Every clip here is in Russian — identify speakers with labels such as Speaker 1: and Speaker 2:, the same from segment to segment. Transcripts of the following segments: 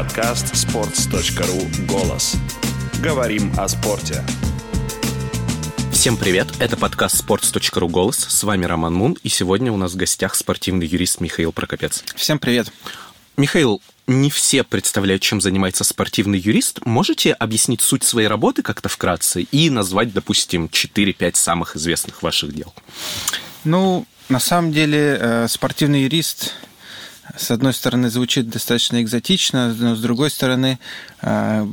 Speaker 1: Подкаст sports.ru «Голос». Говорим о спорте.
Speaker 2: Всем привет, это подкаст sports.ru «Голос». С вами Роман Мун, и сегодня у нас в гостях спортивный юрист Михаил Прокопец.
Speaker 3: Всем привет.
Speaker 2: Михаил, не все представляют, чем занимается спортивный юрист. Можете объяснить суть своей работы как-то вкратце и назвать, допустим, 4-5 самых известных ваших дел?
Speaker 3: Ну, на самом деле, э, спортивный юрист с одной стороны, звучит достаточно экзотично, но с другой стороны, э,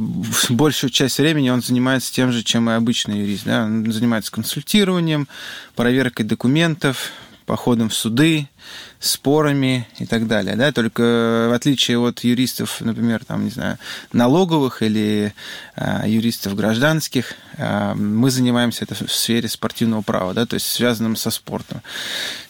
Speaker 3: большую часть времени он занимается тем же, чем и обычный юрист. Да? Он занимается консультированием, проверкой документов, походом в суды, спорами и так далее. Да? Только в отличие от юристов, например, там, не знаю, налоговых или э, юристов гражданских, э, мы занимаемся это в сфере спортивного права, да, то есть связанным со спортом.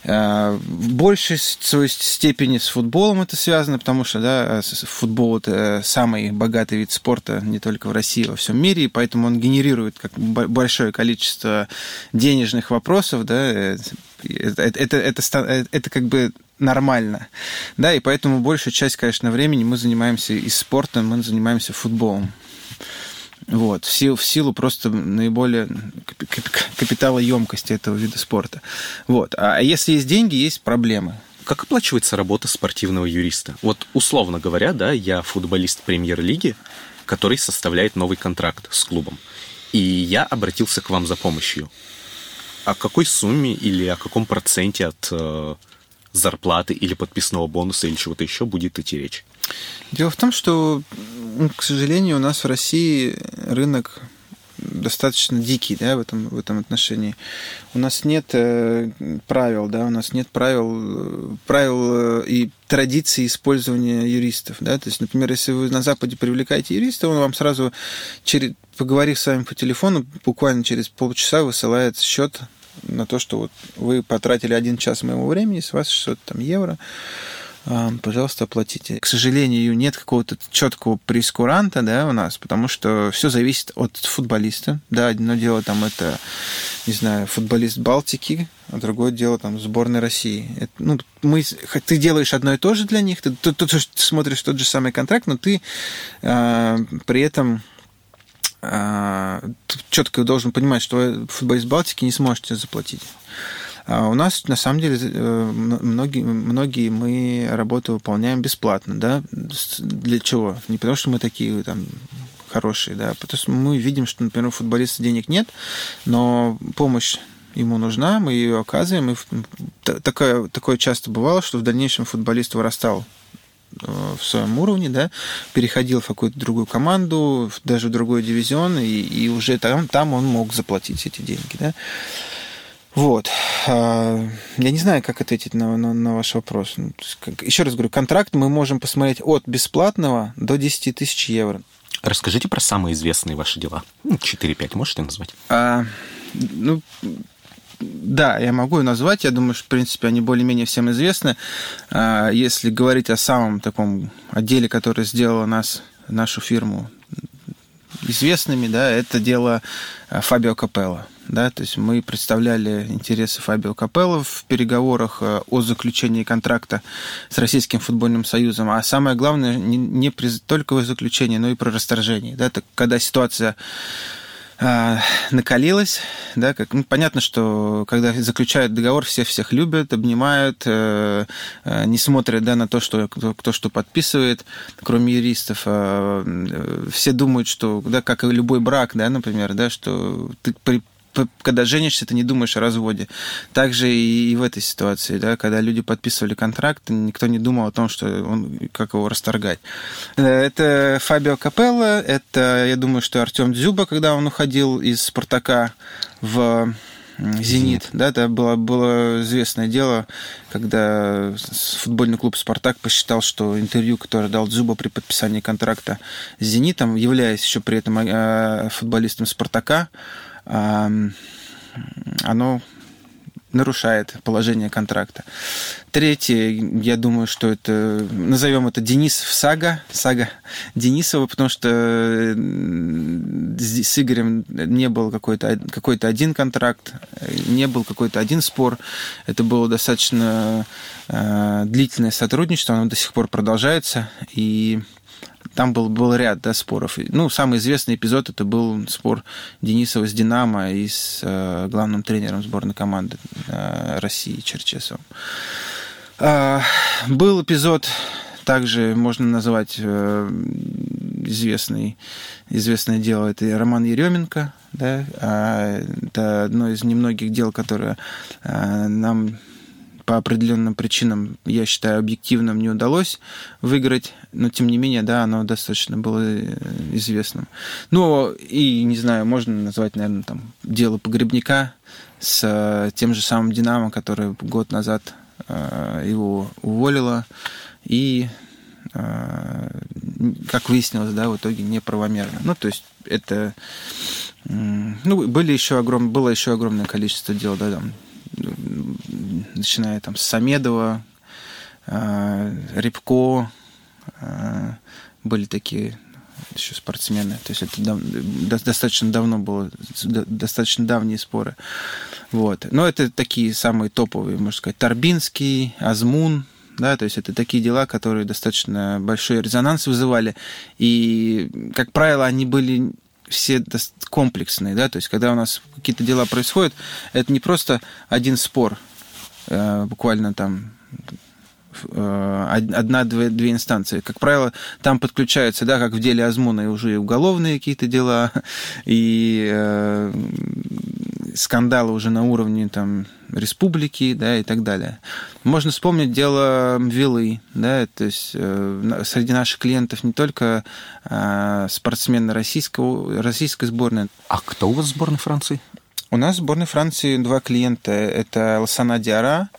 Speaker 3: Э, в большей степени с футболом это связано, потому что да, футбол это самый богатый вид спорта не только в России, а во всем мире, и поэтому он генерирует как большое количество денежных вопросов, да, это, это, это, это, это как бы нормально. Да, и поэтому большую часть, конечно, времени мы занимаемся и спортом, мы занимаемся футболом. Вот, в силу, в силу просто наиболее капиталоемкости этого вида спорта. Вот. А если есть деньги, есть проблемы.
Speaker 2: Как оплачивается работа спортивного юриста? Вот, условно говоря, да, я футболист премьер-лиги, который составляет новый контракт с клубом. И я обратился к вам за помощью. О какой сумме или о каком проценте от э, зарплаты или подписного бонуса или чего-то еще будет идти речь?
Speaker 3: Дело в том, что, к сожалению, у нас в России рынок достаточно дикий да, в, этом, в этом отношении. У нас нет э, правил, да, у нас нет правил, правил э, и традиции использования юристов. Да? То есть, например, если вы на Западе привлекаете юриста, он вам сразу, через, поговорив с вами по телефону, буквально через полчаса высылает счет на то, что вот вы потратили один час моего времени, с вас 600 там, евро, а, пожалуйста, оплатите. К сожалению, нет какого-то четкого прескуранта, да, у нас, потому что все зависит от футболиста. Да, одно дело там это, не знаю, футболист Балтики, а другое дело там сборной России. Это, ну, мы, ты делаешь одно и то же для них, ты, ты, ты, ты смотришь тот же самый контракт, но ты э, при этом а, четко должен понимать, что футболист Балтики не сможете заплатить. А у нас, на самом деле, э, многие, многие мы работу выполняем бесплатно, да, для чего? Не потому, что мы такие там хорошие, да, потому что мы видим, что, например, у футболиста денег нет, но помощь ему нужна, мы ее оказываем, и такое, такое часто бывало, что в дальнейшем футболист вырастал Э, в своем уровне, да, переходил в какую-то другую команду, даже в другой дивизион, и, и уже там, там он мог заплатить эти деньги, да. Вот. А, я не знаю, как ответить на, на, на ваш вопрос. Ну, Еще раз говорю, контракт мы можем посмотреть от бесплатного до 10 тысяч евро.
Speaker 2: Расскажите про самые известные ваши дела. 4-5 ну, можете назвать?
Speaker 3: А, ну, да, я могу назвать. Я думаю, что, в принципе, они более-менее всем известны. А, если говорить о самом таком отделе, который сделал нас, нашу фирму известными, да, это дело а, Фабио Капелло. Да, то есть мы представляли интересы Фабио Капелло в переговорах а, о заключении контракта с Российским футбольным союзом. А самое главное, не, не только в заключении, но и про расторжение. Да, так, когда ситуация а, накалилась, да, как, ну, понятно, что когда заключают договор, все всех любят, обнимают, э, э, не смотрят, да, на то, что кто, кто что подписывает, кроме юристов, э, все думают, что, да, как и любой брак, да, например, да, что ты при когда женишься, ты не думаешь о разводе. Также и, и в этой ситуации, да, когда люди подписывали контракт, никто не думал о том, что он, как его расторгать. Э, это Фабио Капелло, это, я думаю, что Артем Дзюба, когда он уходил из «Спартака» в «Зенит». Да, это было, было известное дело, когда футбольный клуб «Спартак» посчитал, что интервью, которое дал Дзюба при подписании контракта с «Зенитом», являясь еще при этом э, футболистом «Спартака», оно нарушает положение контракта. Третье, я думаю, что это, назовем это Денис Сага, сага Денисова, потому что с Игорем не был какой-то какой один контракт, не был какой-то один спор. Это было достаточно э, длительное сотрудничество, оно до сих пор продолжается. И там был, был ряд да, споров. Ну, самый известный эпизод это был спор Денисова с «Динамо» и с э, главным тренером сборной команды э, России Черчесовым. Э, был эпизод, также можно называть э, известный, известное дело, это Роман Еременко. Да? А, это одно из немногих дел, которое э, нам по определенным причинам, я считаю, объективным не удалось выиграть, но тем не менее, да, оно достаточно было э, известным. Ну, и, не знаю, можно назвать, наверное, там, дело погребника с э, тем же самым «Динамо», который год назад э, его уволило, и, как выяснилось, да, в итоге неправомерно. Ну, то есть это... Ну, были еще огром... было еще огромное количество дел, да, там, начиная там с Самедова, э, Рябко, э, были такие еще спортсмены. То есть это дав, достаточно давно было, достаточно давние споры. Вот. Но это такие самые топовые, можно сказать, Торбинский, Азмун, да, то есть это такие дела, которые достаточно большой резонанс вызывали, и, как правило, они были все комплексные, да, то есть когда у нас какие-то дела происходят, это не просто один спор, э, буквально там э, одна-две две инстанции. Как правило, там подключаются, да, как в деле Азмуна, и уже и уголовные какие-то дела, и э, скандалы уже на уровне там республики, да, и так далее. Можно вспомнить дело Вилы, да, то есть э, среди наших клиентов не только э, спортсмены российского, российской сборной.
Speaker 2: А кто у вас в сборной Франции?
Speaker 3: У нас в сборной Франции два клиента. Это Лосана Диара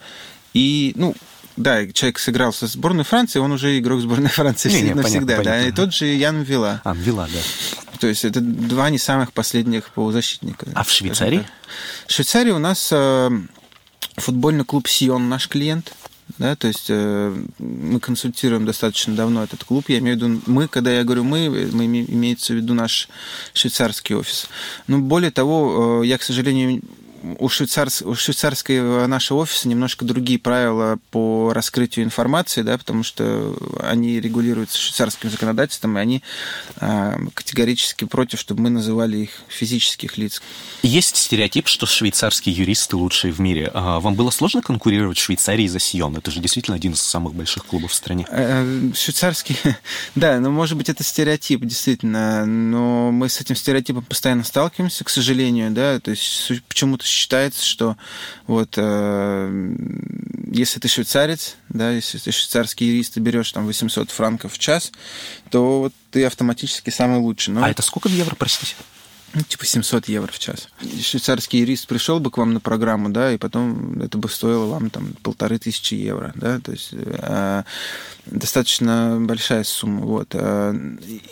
Speaker 3: и, ну, да, человек сыграл со сборной Франции, он уже игрок сборной Франции не, не, навсегда, понятно, да. Понятно. И тот же Ян Вила.
Speaker 2: А, Вила, да.
Speaker 3: То есть это два не самых последних полузащитника.
Speaker 2: А в Швейцарии?
Speaker 3: В Швейцарии у нас э, футбольный клуб Сион наш клиент. Да, то есть э, мы консультируем достаточно давно этот клуб. Я имею в виду мы, когда я говорю мы, мы имеется в виду наш швейцарский офис. Но более того, э, я, к сожалению, у, швейцарс, у швейцарского нашего офиса немножко другие правила по раскрытию информации, да, потому что они регулируются швейцарским законодательством, и они э, категорически против, чтобы мы называли их физических лиц.
Speaker 2: Есть стереотип, что швейцарские юристы лучшие в мире. А вам было сложно конкурировать в Швейцарии за Сион? Это же действительно один из самых больших клубов в стране.
Speaker 3: Э, швейцарский, да, ну, может быть, это стереотип, действительно, но мы с этим стереотипом постоянно сталкиваемся, к сожалению, да, то есть почему-то считается, что вот э, если ты швейцарец, да, если ты швейцарский юрист, ты берешь там 800 франков в час, то вот ты автоматически самый лучший.
Speaker 2: Но... А это сколько в евро, простите?
Speaker 3: Ну, типа 700 евро в час. Швейцарский юрист пришел бы к вам на программу, да, и потом это бы стоило вам там полторы тысячи евро, да, то есть э, достаточно большая сумма, вот. Э,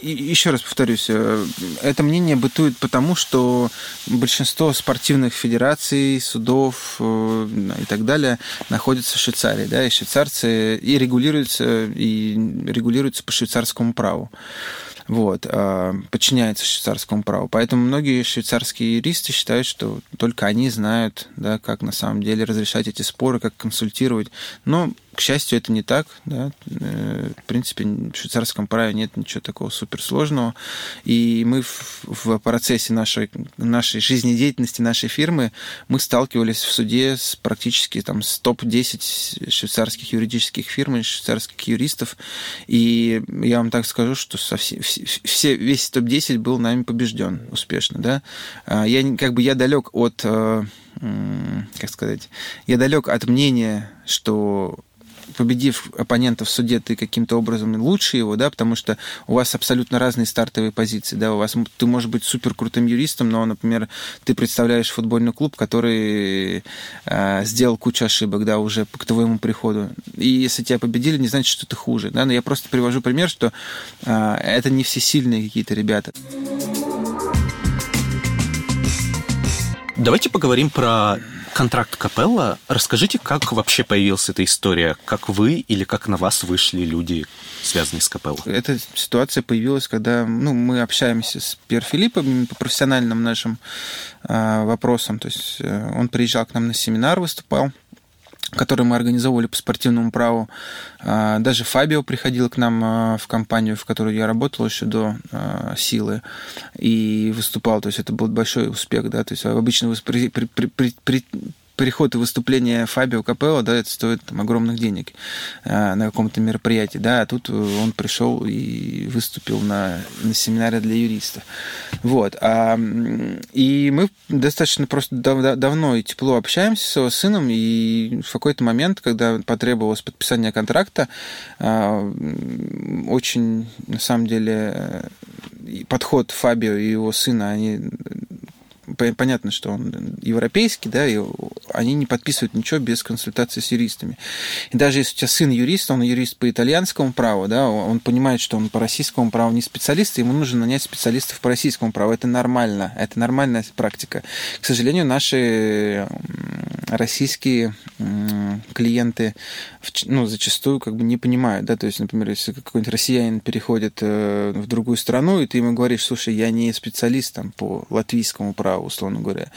Speaker 3: и еще раз повторюсь, э, это мнение бытует потому, что большинство спортивных федераций, судов э, и так далее находятся в Швейцарии, да, и швейцарцы и регулируются, и регулируются по швейцарскому праву вот, а, подчиняется швейцарскому праву. Поэтому многие швейцарские юристы считают, что только они знают, да, как на самом деле разрешать эти споры, как консультировать. Но к счастью, это не так. Да? Э, в принципе, в швейцарском праве нет ничего такого суперсложного. И мы в, в процессе нашей, нашей жизнедеятельности нашей фирмы мы сталкивались в суде с практически там, с топ-10 швейцарских юридических фирм и швейцарских юристов. И я вам так скажу, что со все, все, весь топ-10 был нами побежден успешно. Да? А я, как бы я далек от э, как сказать, я далек от мнения, что победив оппонента в суде, ты каким-то образом лучше его, да, потому что у вас абсолютно разные стартовые позиции, да, у вас ты можешь быть супер крутым юристом, но, например, ты представляешь футбольный клуб, который э, сделал кучу ошибок, да, уже к твоему приходу. И если тебя победили, не значит, что ты хуже, да, но я просто привожу пример, что э, это не все сильные какие-то ребята.
Speaker 2: Давайте поговорим про контракт Капелла. Расскажите, как вообще появилась эта история? Как вы или как на вас вышли люди, связанные с Капелло?
Speaker 3: Эта ситуация появилась, когда ну, мы общаемся с Пьер Филиппом по профессиональным нашим э, вопросам. То есть э, он приезжал к нам на семинар, выступал который мы организовывали по спортивному праву. А, даже Фабио приходил к нам а, в компанию, в которой я работал еще до а, силы, и выступал. То есть это был большой успех, да. То есть обычно при, при, при, при, приход и выступление Фабио Капелло, да, это стоит там, огромных денег э, на каком-то мероприятии, да, а тут он пришел и выступил на, на семинаре для юристов. Вот. А, и мы достаточно просто дав давно и тепло общаемся с его сыном, и в какой-то момент, когда потребовалось подписание контракта, э, очень, на самом деле, подход Фабио и его сына, они понятно, что он европейский, да, и они не подписывают ничего без консультации с юристами. И даже если у тебя сын юрист, он юрист по итальянскому праву, да, он понимает, что он по российскому праву не специалист, и ему нужно нанять специалистов по российскому праву. Это нормально, это нормальная практика. К сожалению, наши российские клиенты ну, зачастую как бы не понимают, да, то есть, например, если какой-нибудь россиянин переходит э, в другую страну, и ты ему говоришь, слушай, я не специалист там по латвийскому праву, условно говоря,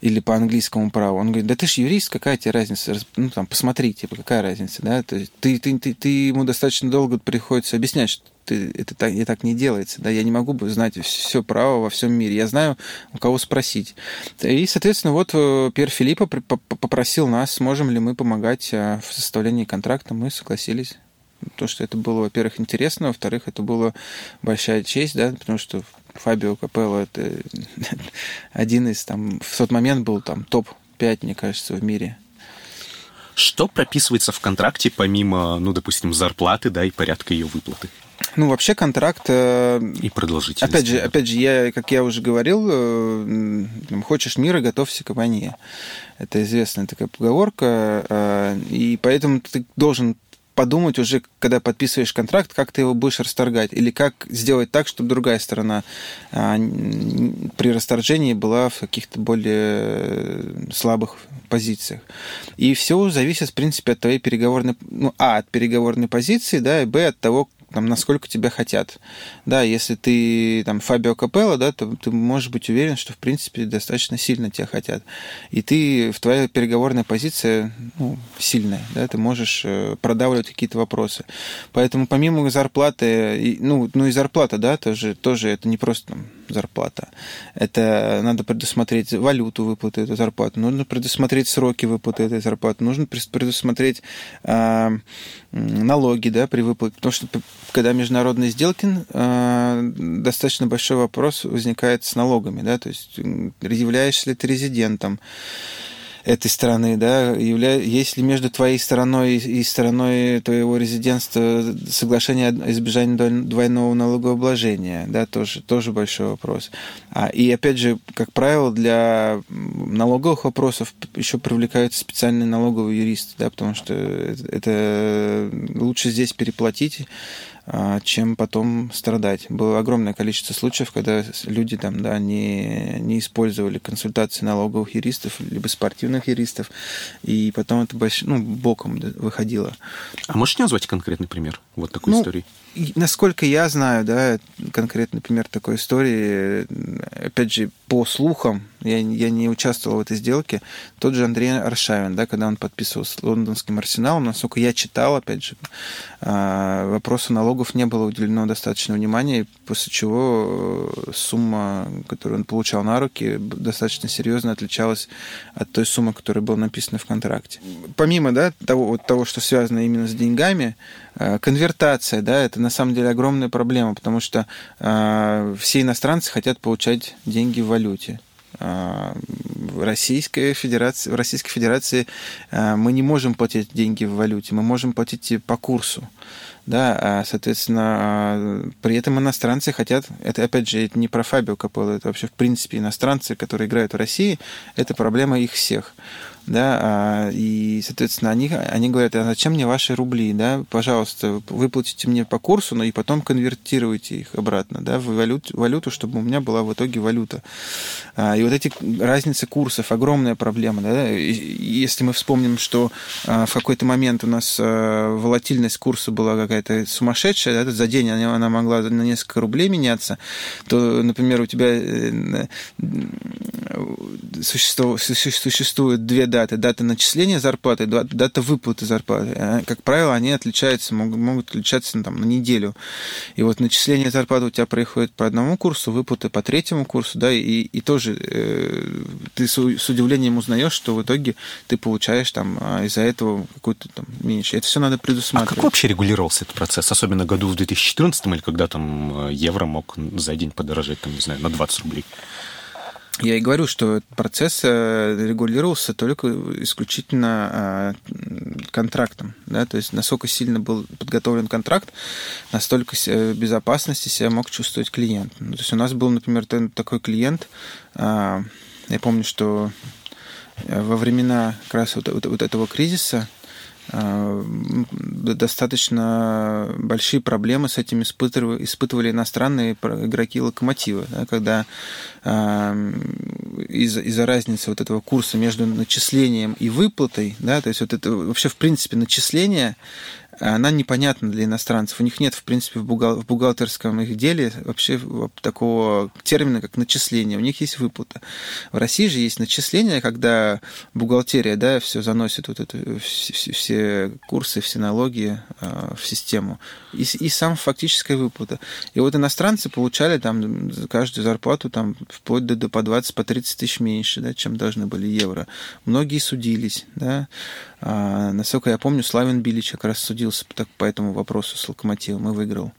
Speaker 3: или по английскому праву, он говорит, да ты же юрист, какая тебе разница, ну, там, посмотри, типа, какая разница, да, то есть ты, ты, ты, ты ему достаточно долго приходится объяснять, что ты, это так, и так не делается. Да? Я не могу знать все право во всем мире. Я знаю, у кого спросить. И, соответственно, вот э, Пьер Филиппа попросил нас, сможем ли мы помогать э, в составлении контракта. Мы согласились. То, что это было, во-первых, интересно, во-вторых, это была большая честь, да, потому что Фабио Капелло это один из там в тот момент был там топ-5, мне кажется, в мире.
Speaker 2: Что прописывается в контракте помимо, ну, допустим, зарплаты, да, и порядка ее выплаты?
Speaker 3: Ну, вообще контракт... Э,
Speaker 2: и продолжительность.
Speaker 3: Опять же, опять же, я, как я уже говорил, э, хочешь мира, готовься к войне. Это известная такая поговорка, э, и поэтому ты должен подумать уже, когда подписываешь контракт, как ты его будешь расторгать, или как сделать так, чтобы другая сторона при расторжении была в каких-то более слабых позициях. И все зависит, в принципе, от твоей переговорной, ну, а, от переговорной позиции, да, и б, от того, там, насколько тебя хотят. Да, если ты там Фабио Капелло, да, то ты можешь быть уверен, что, в принципе, достаточно сильно тебя хотят. И ты, в твоя переговорная позиция ну, сильная, да, ты можешь э, продавливать какие-то вопросы. Поэтому помимо зарплаты, ну, ну и зарплата, да, тоже, тоже это не просто там, зарплата. Это надо предусмотреть валюту выплаты этой зарплаты, нужно предусмотреть сроки выплаты этой зарплаты, нужно предусмотреть э, налоги да, при выплате. Потому что когда международные сделки, э, достаточно большой вопрос возникает с налогами. Да? То есть являешься ли ты резидентом, этой страны, да, явля... есть ли между твоей стороной и стороной твоего резидентства соглашение о избежании двойного налогообложения, да, тоже, тоже большой вопрос. А, и опять же, как правило, для налоговых вопросов еще привлекаются специальные налоговые юристы, да, потому что это лучше здесь переплатить, чем потом страдать. Было огромное количество случаев, когда люди там, да, не, не использовали консультации налоговых юристов, либо спортивных юристов, и потом это больш... ну, боком выходило.
Speaker 2: А можешь назвать конкретный пример вот такой ну, истории?
Speaker 3: Насколько я знаю, да, конкретный пример такой истории, опять же, по слухам, я, я не участвовал в этой сделке, тот же Андрей Аршавин, да, когда он подписывал с лондонским арсеналом, насколько я читал, опять же, а, вопросу налогов не было уделено достаточно внимания, после чего э, сумма, которую он получал на руки, достаточно серьезно отличалась от той суммы, которая была написана в контракте. Помимо да, того, вот того, что связано именно с деньгами, конвертация, да, это на самом деле огромная проблема, потому что э, все иностранцы хотят получать деньги в валюте. Э, в Российской Федерации, в Российской Федерации э, мы не можем платить деньги в валюте, мы можем платить по курсу. Да, а, соответственно, при этом иностранцы хотят, это опять же это не про Фабио Капелло, это вообще в принципе иностранцы, которые играют в России, это проблема их всех да, а, и, соответственно, они, они говорят, а зачем мне ваши рубли, да, пожалуйста, выплатите мне по курсу, но и потом конвертируйте их обратно, да, в валюту, валюту чтобы у меня была в итоге валюта. А, и вот эти разницы курсов, огромная проблема, да, если мы вспомним, что а, в какой-то момент у нас волатильность курса была какая-то сумасшедшая, да, за день она, она могла на несколько рублей меняться, то, например, у тебя э, существует, существует две даты. Дата начисления зарплаты, дата выплаты зарплаты. А, как правило, они отличаются, могут, могут отличаться там, на неделю. И вот начисление зарплаты у тебя происходит по одному курсу, выплаты по третьему курсу, да, и, и тоже э, ты с, с удивлением узнаешь, что в итоге ты получаешь там а, из-за этого какой-то там меньше. Это все надо предусматривать. А
Speaker 2: как вообще регулировался этот процесс? Особенно году в 2014 или когда там э, евро мог за день подорожать, там, не знаю, на 20 рублей?
Speaker 3: Я и говорю, что процесс э, регулировался только исключительно а, контрактом. Да? То есть насколько сильно был подготовлен контракт, настолько безопасности себя мог чувствовать клиент. Ну, то есть у нас был, например, такой клиент, я помню, что э, во времена как раз вот, вот, вот этого кризиса Э, достаточно большие проблемы с этим испытывали, испытывали иностранные игроки локомотива, да, когда э, из-за из разницы вот этого курса между начислением и выплатой, да, то есть вот это вообще в принципе начисление она непонятна для иностранцев. У них нет, в принципе, в, бухгал- в бухгалтерском их деле вообще такого термина, как начисление. У них есть выплата. В России же есть начисление, когда бухгалтерия, да, все заносит вот это, все, все курсы, все налоги э, в систему. И, и сам фактическая выплата. И вот иностранцы получали там каждую зарплату там вплоть до, по 20, по 30 тысяч меньше, да, чем должны были евро. Многие судились, да. А, насколько я помню, Славин Билич как раз судился по, по этому вопросу с Локомотивом и выиграл.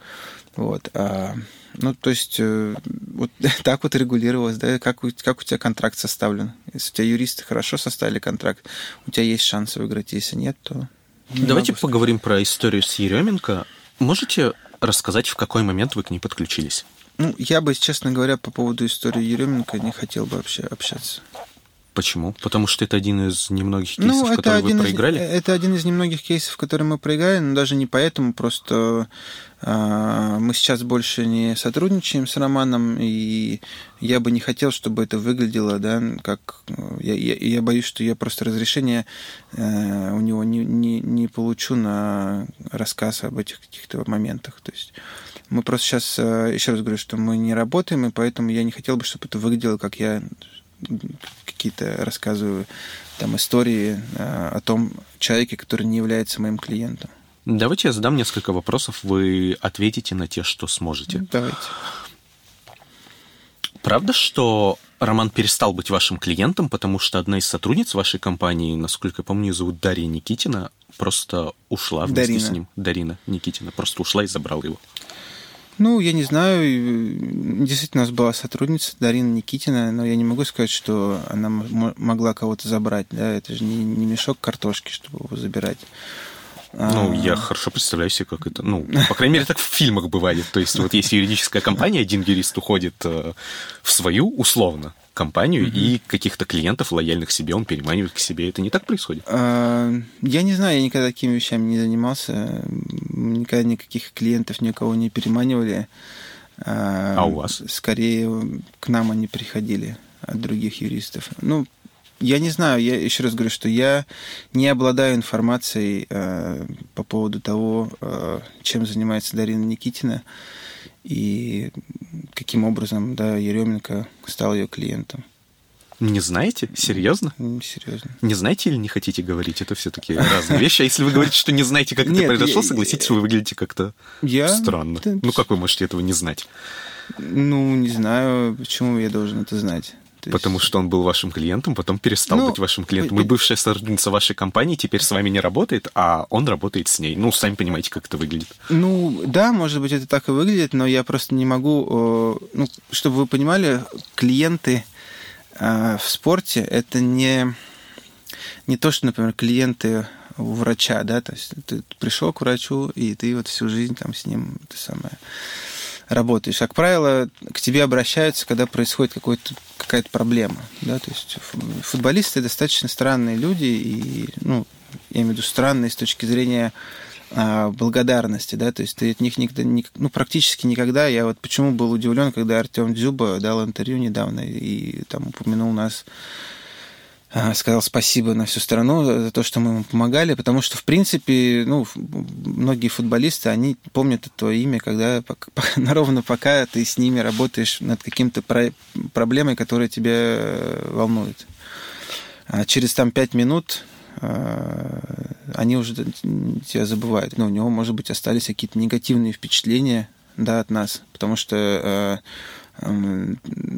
Speaker 3: Вот. А, ну, то есть, э, вот так вот регулировалось, да, как у, как у тебя контракт составлен. Если у тебя юристы хорошо составили контракт, у тебя есть шанс выиграть, если нет, то...
Speaker 2: Давайте поговорим про историю с Еременко. Можете рассказать, в какой момент вы к ней подключились?
Speaker 3: Ну, я бы, честно говоря, по поводу истории Еременко не хотел бы вообще общаться.
Speaker 2: Почему? Потому что это один из немногих кейсов, ну, которые вы проиграли?
Speaker 3: Из, это один из немногих кейсов, которые мы проиграли, но даже не поэтому, просто э, мы сейчас больше не сотрудничаем с Романом, и я бы не хотел, чтобы это выглядело, да, как... Я, я, я боюсь, что я просто разрешение э, у него не, не, не получу на рассказ об этих каких-то моментах. То есть мы просто сейчас, э, еще раз говорю, что мы не работаем, и поэтому я не хотел бы, чтобы это выглядело, как я какие-то рассказываю там истории э, о том человеке, который не является моим клиентом.
Speaker 2: Давайте я задам несколько вопросов, вы ответите на те, что сможете.
Speaker 3: Давайте.
Speaker 2: Правда, что Роман перестал быть вашим клиентом, потому что одна из сотрудниц вашей компании, насколько я помню, ее зовут Дарья Никитина, просто ушла вместе Дарина. с ним. Дарина Никитина просто ушла и забрала его.
Speaker 3: Ну, я не знаю. Действительно, у нас была сотрудница Дарина Никитина, но я не могу сказать, что она могла кого-то забрать. Да? Это же не, не мешок картошки, чтобы его забирать.
Speaker 2: Ну, я хорошо представляю себе, как это... Ну, по крайней мере, так в фильмах бывает. То есть, вот если юридическая компания, один юрист уходит э, в свою, условно, компанию, mm-hmm. и каких-то клиентов, лояльных себе, он переманивает к себе. Это не так происходит?
Speaker 3: А, я не знаю, я никогда такими вещами не занимался. Никогда никаких клиентов никого не переманивали.
Speaker 2: А, а у вас?
Speaker 3: Скорее, к нам они приходили от других юристов. Ну, я не знаю, я еще раз говорю, что я не обладаю информацией э, по поводу того, э, чем занимается Дарина Никитина и каким образом да, Еременко стал ее клиентом.
Speaker 2: Не знаете? Серьезно?
Speaker 3: Серьезно.
Speaker 2: Не знаете или не хотите говорить? Это все-таки разные вещи. А если вы говорите, что не знаете, как Нет, это произошло, я, согласитесь, вы выглядите как-то я... странно. Ну, как вы можете этого не знать?
Speaker 3: Ну, не знаю, почему я должен это знать.
Speaker 2: То Потому есть... что он был вашим клиентом, потом перестал ну, быть вашим клиентом. И бывшая сотрудница вашей компании теперь с вами не работает, а он работает с ней. Ну, сами понимаете, как это выглядит.
Speaker 3: Ну, да, может быть, это так и выглядит, но я просто не могу... Ну, чтобы вы понимали, клиенты э, в спорте — это не, не то, что, например, клиенты у врача, да, то есть ты пришел к врачу, и ты вот всю жизнь там с ним, это самое работаешь. Как правило, к тебе обращаются, когда происходит какая-то проблема. Да? То есть футболисты достаточно странные люди, и, ну, я имею в виду странные с точки зрения а, благодарности, да, то есть ты от них никогда, ну, практически никогда, я вот почему был удивлен, когда Артем Дзюба дал интервью недавно и там упомянул нас сказал спасибо на всю страну за то, что мы ему помогали, потому что, в принципе, ну, многие футболисты, они помнят это имя, когда ровно пока ты с ними работаешь над каким-то про проблемой, которая тебя волнует. А через там пять минут э, они уже тебя забывают. Ну, у него, может быть, остались какие-то негативные впечатления да, от нас, потому что э, э,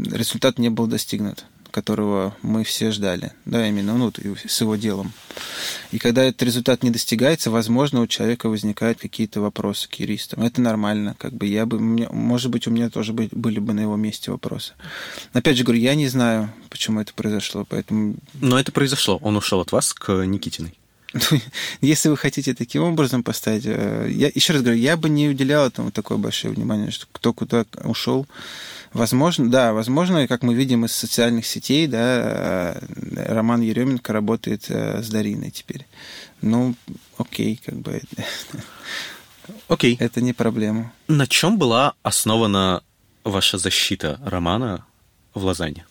Speaker 3: результат не был достигнут которого мы все ждали, да, именно ну, с его делом. И когда этот результат не достигается, возможно, у человека возникают какие-то вопросы к юристам. Это нормально, как бы я бы, может быть, у меня тоже были бы на его месте вопросы. Опять же говорю, я не знаю, почему это произошло, поэтому...
Speaker 2: Но это произошло. Он ушел от вас к Никитиной.
Speaker 3: Если вы хотите таким образом поставить, э, я еще раз говорю, я бы не уделял этому такое большое внимание, что кто куда ушел. Возможно, да, возможно, как мы видим из социальных сетей, да, э, Роман Еременко работает э, с Дариной теперь. Ну, окей, как бы.
Speaker 2: Окей.
Speaker 3: Это не проблема.
Speaker 2: На чем была основана ваша защита романа в Лозанне?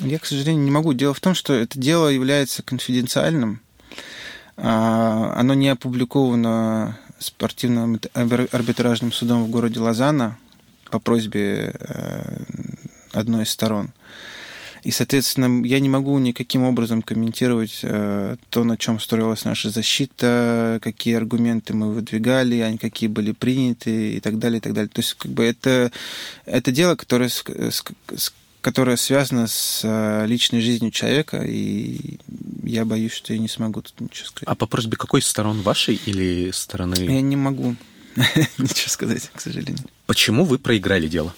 Speaker 3: Я, к сожалению, не могу. Дело в том, что это дело является конфиденциальным. А, оно не опубликовано спортивным арбитражным судом в городе Лозанна по просьбе э, одной из сторон. И, соответственно, я не могу никаким образом комментировать э, то, на чем строилась наша защита, какие аргументы мы выдвигали, они какие были приняты и так далее, и так далее. То есть, как бы это, это дело, которое, с, с, которое связано с э, личной жизнью человека, и я боюсь, что я не смогу тут ничего сказать.
Speaker 2: А по просьбе какой сторон вашей или стороны?
Speaker 3: Я не могу ничего сказать, к сожалению.
Speaker 2: Почему вы проиграли дело?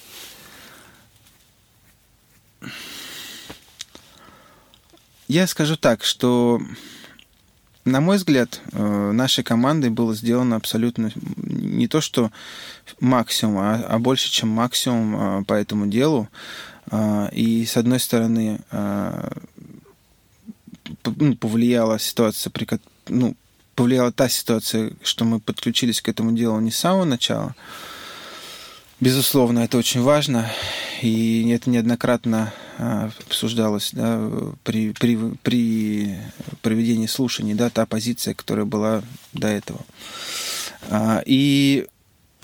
Speaker 3: Я скажу так, что, на мой взгляд, э, нашей командой было сделано абсолютно не то, что максимум, а, а больше, чем максимум э, по этому делу. Э, и, с одной стороны, ну, повлияла ситуация, ну, повлияла та ситуация, что мы подключились к этому делу не с самого начала. Безусловно, это очень важно, и это неоднократно а, обсуждалось да, при, при, при проведении слушаний, да, та позиция, которая была до этого. А, и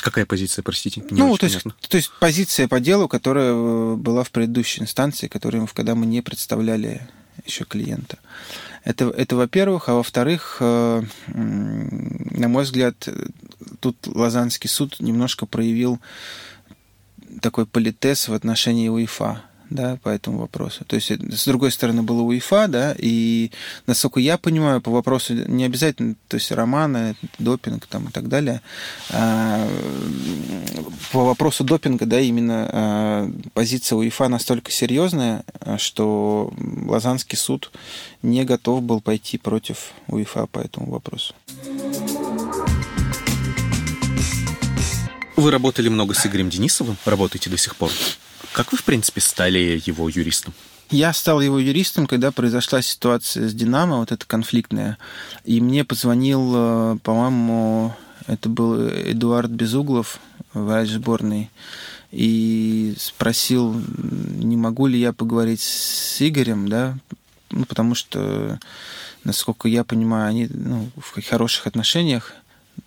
Speaker 2: Какая позиция, простите?
Speaker 3: Не ну, то есть, то есть позиция по делу, которая э, была в предыдущей инстанции, которую, когда мы не представляли еще клиента. Это, это во-первых. А во-вторых, э, на мой взгляд, тут Лазанский суд немножко проявил такой политез в отношении УЕФА да, по этому вопросу. То есть, с другой стороны, было УЕФА, да, и, насколько я понимаю, по вопросу не обязательно, то есть, романа, допинг там и так далее, а, по вопросу допинга, да, именно а, позиция УЕФА настолько серьезная, что Лазанский суд не готов был пойти против УЕФА по этому вопросу.
Speaker 2: Вы работали много с Игорем Денисовым, работаете до сих пор. Как вы, в принципе, стали его юристом?
Speaker 3: Я стал его юристом, когда произошла ситуация с «Динамо», вот эта конфликтная. И мне позвонил, э, по-моему, это был Эдуард Безуглов, врач сборной, и спросил, не могу ли я поговорить с Игорем, да, ну, потому что, насколько я понимаю, они ну, в хороших отношениях,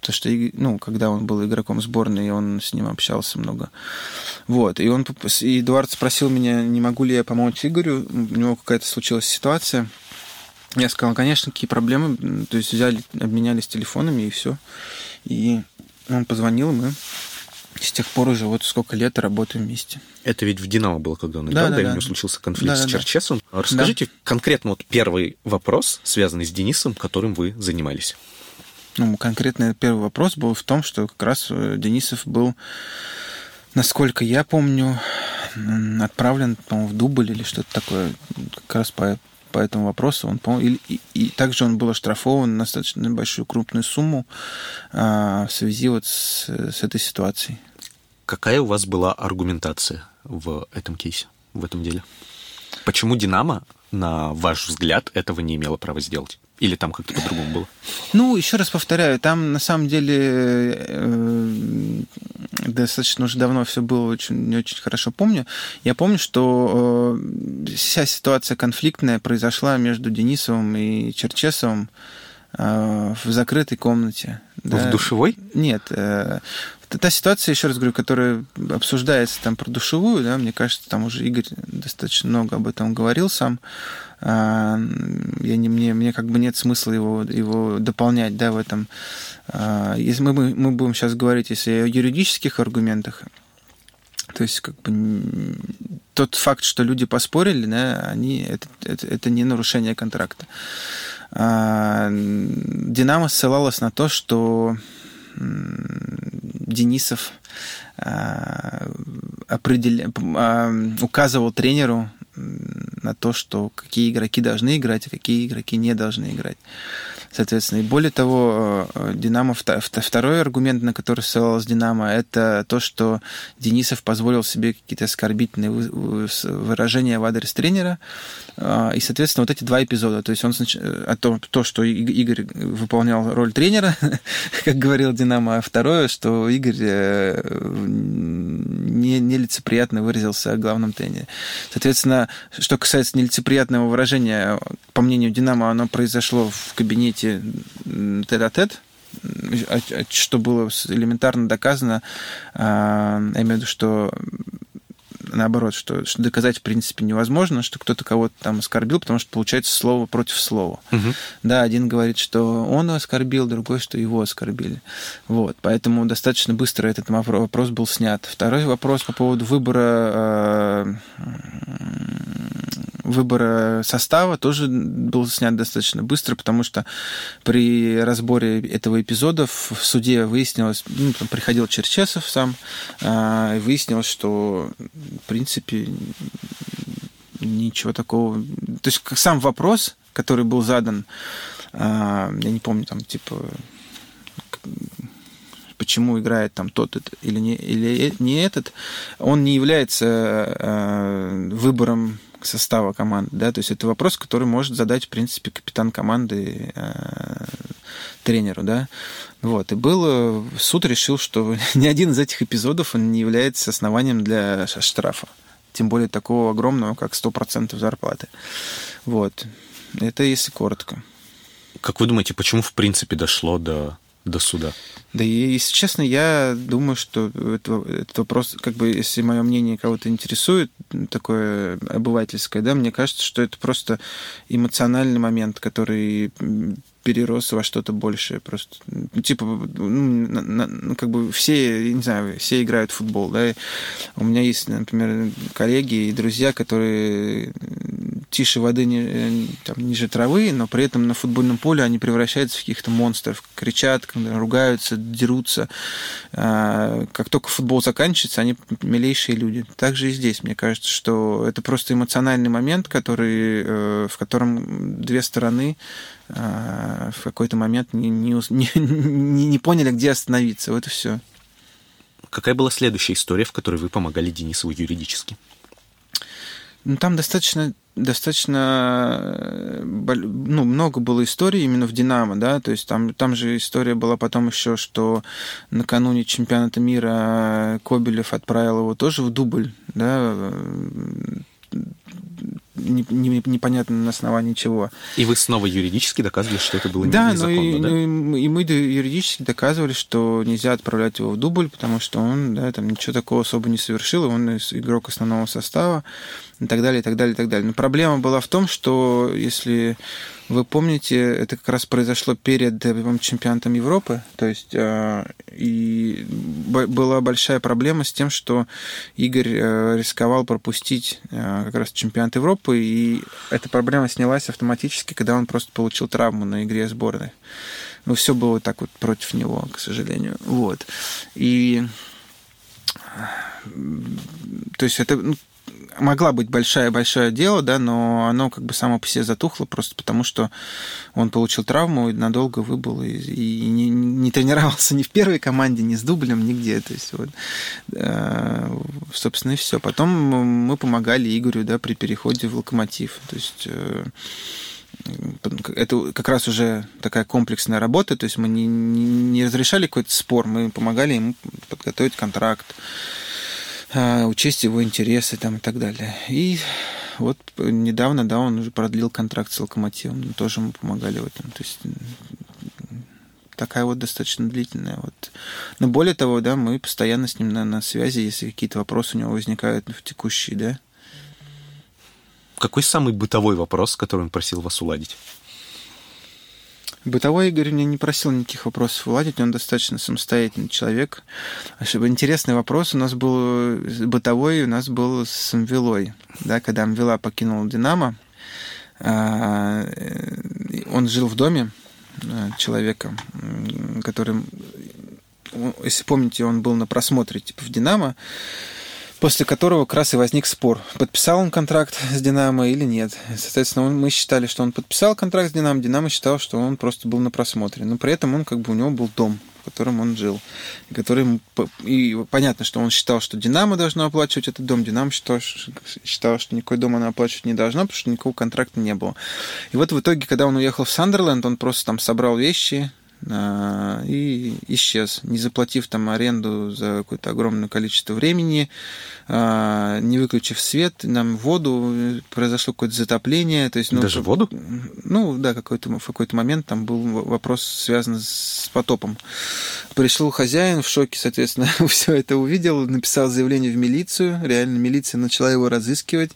Speaker 3: то, что, ну, когда он был игроком сборной, он с ним общался много. Вот, и он, и Эдуард спросил меня, не могу ли я помочь Игорю, у него какая-то случилась ситуация. Я сказал, конечно, какие проблемы, то есть взяли, обменялись телефонами и все. И он позвонил, мы с тех пор уже вот сколько лет работаем вместе.
Speaker 2: Это ведь в «Динамо» было, когда он играл, да, да, да, да. у него случился конфликт да, с Черчесом. Да. Расскажите да. конкретно вот первый вопрос, связанный с Денисом, которым вы занимались.
Speaker 3: Ну, конкретно первый вопрос был в том, что как раз э, Денисов был, насколько я помню, отправлен, по-моему, в дубль или что-то такое, как раз по, по этому вопросу. Он, по и, и, и также он был оштрафован на достаточно большую крупную сумму а, в связи вот с, с этой ситуацией.
Speaker 2: Какая у вас была аргументация в этом кейсе, в этом деле? Почему «Динамо», на ваш взгляд, этого не имело права сделать? Или там как-то по-другому было?
Speaker 3: Ну, еще раз повторяю, там на самом деле э, достаточно уже давно все было, очень, не очень хорошо помню. Я помню, что э, вся ситуация конфликтная произошла между Денисовым и Черчесовым в закрытой комнате. Да?
Speaker 2: В душевой?
Speaker 3: Нет. Э, та ситуация, еще раз говорю, которая обсуждается там про душевую, да, мне кажется, там уже Игорь достаточно много об этом говорил сам. А, я не, мне, мне как бы нет смысла его, его дополнять да, в этом. А, если мы, мы будем сейчас говорить если о юридических аргументах, то есть как бы тот факт, что люди поспорили, да, они, это, это, это не нарушение контракта. А, Динамо ссылалась на то, что Денисов определя... указывал тренеру на то, что какие игроки должны играть, а какие игроки не должны играть. Соответственно, и более того, э, Динамо, второй аргумент, на который ссылалась Динамо, это то, что Денисов позволил себе какие-то оскорбительные выражения в адрес тренера. А, и, соответственно, вот эти два эпизода, то есть он о том, то, что Игорь выполнял роль тренера, как говорил Динамо, а второе, что Игорь э, не, нелицеприятно выразился о главном тренере. Соответственно, что касается нелицеприятного выражения, по мнению Динамо, оно произошло в кабинете тет-а-тет, что было элементарно доказано, а, я имею в виду, что наоборот, что, что доказать в принципе невозможно, что кто-то кого-то там оскорбил, потому что получается слово против слова. Угу. Да, один говорит, что он оскорбил, другой, что его оскорбили. Вот, поэтому достаточно быстро этот вопрос был снят. Второй вопрос по поводу выбора э, выбора состава тоже был снят достаточно быстро, потому что при разборе этого эпизода в суде выяснилось, ну, там приходил Черчесов сам, э, и выяснилось, что в принципе, ничего такого. То есть сам вопрос, который был задан, а, я не помню, там, типа, почему играет там тот или не, или не этот, он не является а, выбором состава команды, да, то есть это вопрос, который может задать, в принципе, капитан команды э, тренеру, да, вот, и был, суд решил, что ни один из этих эпизодов он не является основанием для штрафа, тем более такого огромного, как 100% зарплаты, вот, это если коротко.
Speaker 2: Как вы думаете, почему в принципе дошло до до суда?
Speaker 3: Да и, если честно, я думаю, что это, этот вопрос, как бы, если мое мнение кого-то интересует, такое обывательское, да, мне кажется, что это просто эмоциональный момент, который перерос во что-то большее просто. Типа, ну, на, на, ну, как бы все, не знаю, все играют в футбол, да. У меня есть, например, коллеги и друзья, которые тише воды, не, там, ниже травы, но при этом на футбольном поле они превращаются в каких-то монстров, кричат, ругаются, дерутся. А, как только футбол заканчивается, они милейшие люди. Также и здесь, мне кажется, что это просто эмоциональный момент, который, э, в котором две стороны а, в какой-то момент не, не, не, не поняли, где остановиться. Вот и все.
Speaker 2: Какая была следующая история, в которой вы помогали Денисову юридически?
Speaker 3: Ну, там достаточно достаточно ну, много было историй именно в Динамо, да, то есть там, там же история была потом еще, что накануне чемпионата мира Кобелев отправил его тоже в дубль, да, не, не, непонятно на основании чего.
Speaker 2: И вы снова юридически доказывали, что это было
Speaker 3: да,
Speaker 2: незаконно,
Speaker 3: ну и,
Speaker 2: да?
Speaker 3: Ну, и мы юридически доказывали, что нельзя отправлять его в дубль, потому что он да, там ничего такого особо не совершил, он игрок основного состава и так далее, и так далее, и так далее. Но проблема была в том, что если вы помните, это как раз произошло перед чемпионатом Европы, то есть э, и была большая проблема с тем, что Игорь э, рисковал пропустить э, как раз чемпионат Европы, и эта проблема снялась автоматически, когда он просто получил травму на игре сборной. Ну, все было так вот против него, к сожалению. Вот. И то есть это ну, могла быть большая-большое дело, да, но оно как бы само по себе затухло просто потому, что он получил травму и надолго выбыл и, и не, не тренировался ни в первой команде, ни с дублем, нигде. То есть вот, э, собственно, и все. Потом мы помогали Игорю, да, при переходе в локомотив. То есть э, это как раз уже такая комплексная работа, то есть мы не, не, не разрешали какой-то спор, мы помогали ему подготовить контракт, учесть его интересы там, и так далее. И вот недавно, да, он уже продлил контракт с Локомотивом, тоже мы помогали в этом. То есть такая вот достаточно длительная. Вот. Но более того, да, мы постоянно с ним на, на связи, если какие-то вопросы у него возникают в текущие, да.
Speaker 2: Какой самый бытовой вопрос, который он просил вас уладить?
Speaker 3: Бытовой Игорь мне не просил никаких вопросов уладить, он достаточно самостоятельный человек. Чтобы интересный вопрос у нас был бытовой, у нас был с Мвилой. Да, когда Мвила покинул Динамо, а, он жил в доме а, человека, который, если помните, он был на просмотре типа в Динамо, после которого как раз и возник спор, подписал он контракт с Динамо или нет. Соответственно, мы считали, что он подписал контракт с Динамо, Динамо считал, что он просто был на просмотре. Но при этом он как бы у него был дом, в котором он жил. Который, и понятно, что он считал, что Динамо должно оплачивать этот дом. Динамо считал, считал, что никакой дом она оплачивать не должна, потому что никакого контракта не было. И вот в итоге, когда он уехал в Сандерленд, он просто там собрал вещи, и исчез, не заплатив там аренду за какое-то огромное количество времени, а, не выключив свет, нам воду, произошло какое-то затопление. То есть,
Speaker 2: ну, Даже воду?
Speaker 3: Ну, да, какой-то, в какой-то момент там был вопрос связан с потопом. Пришел хозяин в шоке, соответственно, все это увидел, написал заявление в милицию, реально милиция начала его разыскивать,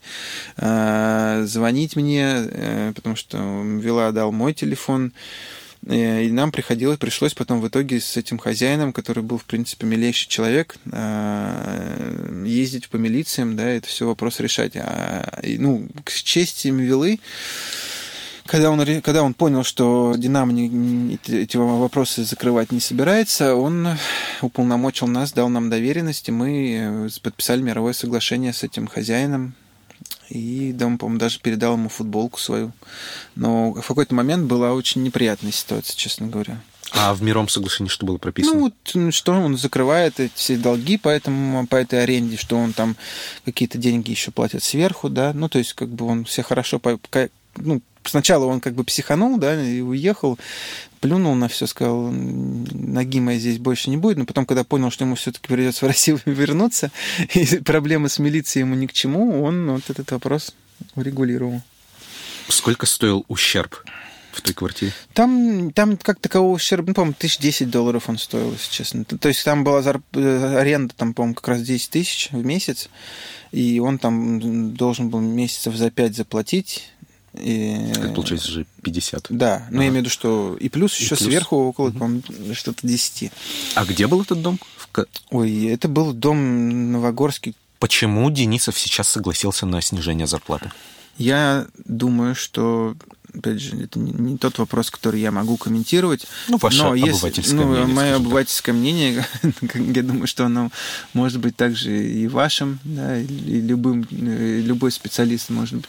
Speaker 3: а, звонить мне, э, потому что Вела дал мой телефон, и нам приходилось, пришлось потом в итоге с этим хозяином, который был, в принципе, милейший человек, э, ездить по милициям, да, это все вопрос решать. А, ну, к чести Мивилы, когда он, когда он понял, что Динамо не, эти вопросы закрывать не собирается, он уполномочил нас, дал нам доверенность, и мы э, подписали мировое соглашение с этим хозяином, и он, по-моему, даже передал ему футболку свою. Но в какой-то момент была очень неприятная ситуация, честно говоря.
Speaker 2: А в мировом соглашении что было прописано?
Speaker 3: Ну, что он закрывает эти все долги по, этому, по этой аренде, что он там какие-то деньги еще платит сверху, да, ну, то есть, как бы он все хорошо, ну, сначала он как бы психанул, да, и уехал, плюнул на все, сказал, ноги моей здесь больше не будет, но потом, когда понял, что ему все-таки придется в Россию вернуться, и проблемы с милицией ему ни к чему, он вот этот вопрос урегулировал.
Speaker 2: Сколько стоил ущерб в той квартире?
Speaker 3: Там, там как такового ущерба, ну, по-моему, тысяч десять долларов он стоил, если честно. То есть там была зарп... Э, аренда, там, по-моему, как раз 10 тысяч в месяц, и он там должен был месяцев за пять заплатить,
Speaker 2: и... Это получается уже 50.
Speaker 3: Да, но ага. я имею в виду, что и плюс и еще плюс. сверху около, угу. что-то 10.
Speaker 2: А где был этот дом?
Speaker 3: Ой, это был дом Новогорский.
Speaker 2: Почему Денисов сейчас согласился на снижение зарплаты?
Speaker 3: Я думаю, что опять же, это не, не тот вопрос, который я могу комментировать.
Speaker 2: Ну, ваше но обывательское
Speaker 3: ну,
Speaker 2: мнение.
Speaker 3: Мое обывательское так. мнение, я думаю, что оно может быть также и вашим, да, и любым, э, любой специалист может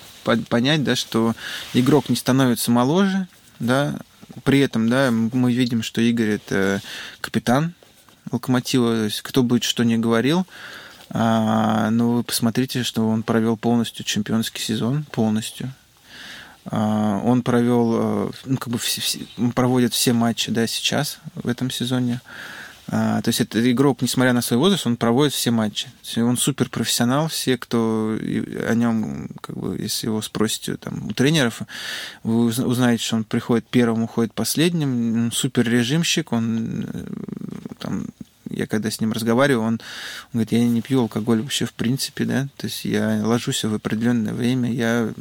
Speaker 3: понять, да, что игрок не становится моложе, да, при этом, да, мы видим, что Игорь это капитан Локомотива, то есть кто будет что ни говорил, а, но вы посмотрите, что он провел полностью чемпионский сезон, полностью. А, он провел, э, ну, как бы все, проводит все матчи, да, сейчас в этом сезоне. А, то есть это игрок, несмотря на свой возраст, он проводит все матчи. Он супер профессионал. Все, кто о нем, как бы, если его спросите там, у тренеров, вы узнаете, что он приходит первым, уходит последним. Он супер режимщик, он э, там я когда с ним разговариваю, он, он говорит, я не пью алкоголь вообще в принципе, да, то есть я ложусь в определенное время, я,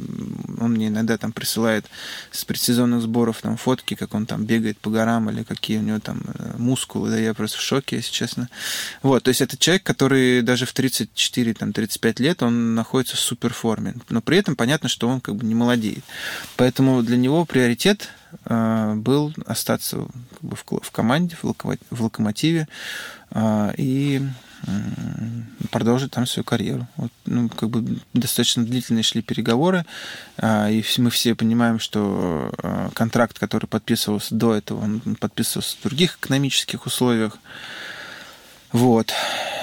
Speaker 3: он мне иногда там присылает с предсезонных сборов там фотки, как он там бегает по горам или какие у него там э, мускулы, да, я просто в шоке, если честно. Вот, то есть это человек, который даже в 34, там, 35 лет, он находится в суперформе, но при этом понятно, что он как бы не молодеет. Поэтому для него приоритет был остаться в команде, в локомотиве, а, и продолжить там свою карьеру. Вот, ну, как бы достаточно длительные шли переговоры, а, и мы все понимаем, что контракт, который подписывался до этого, он подписывался в других экономических условиях. Вот.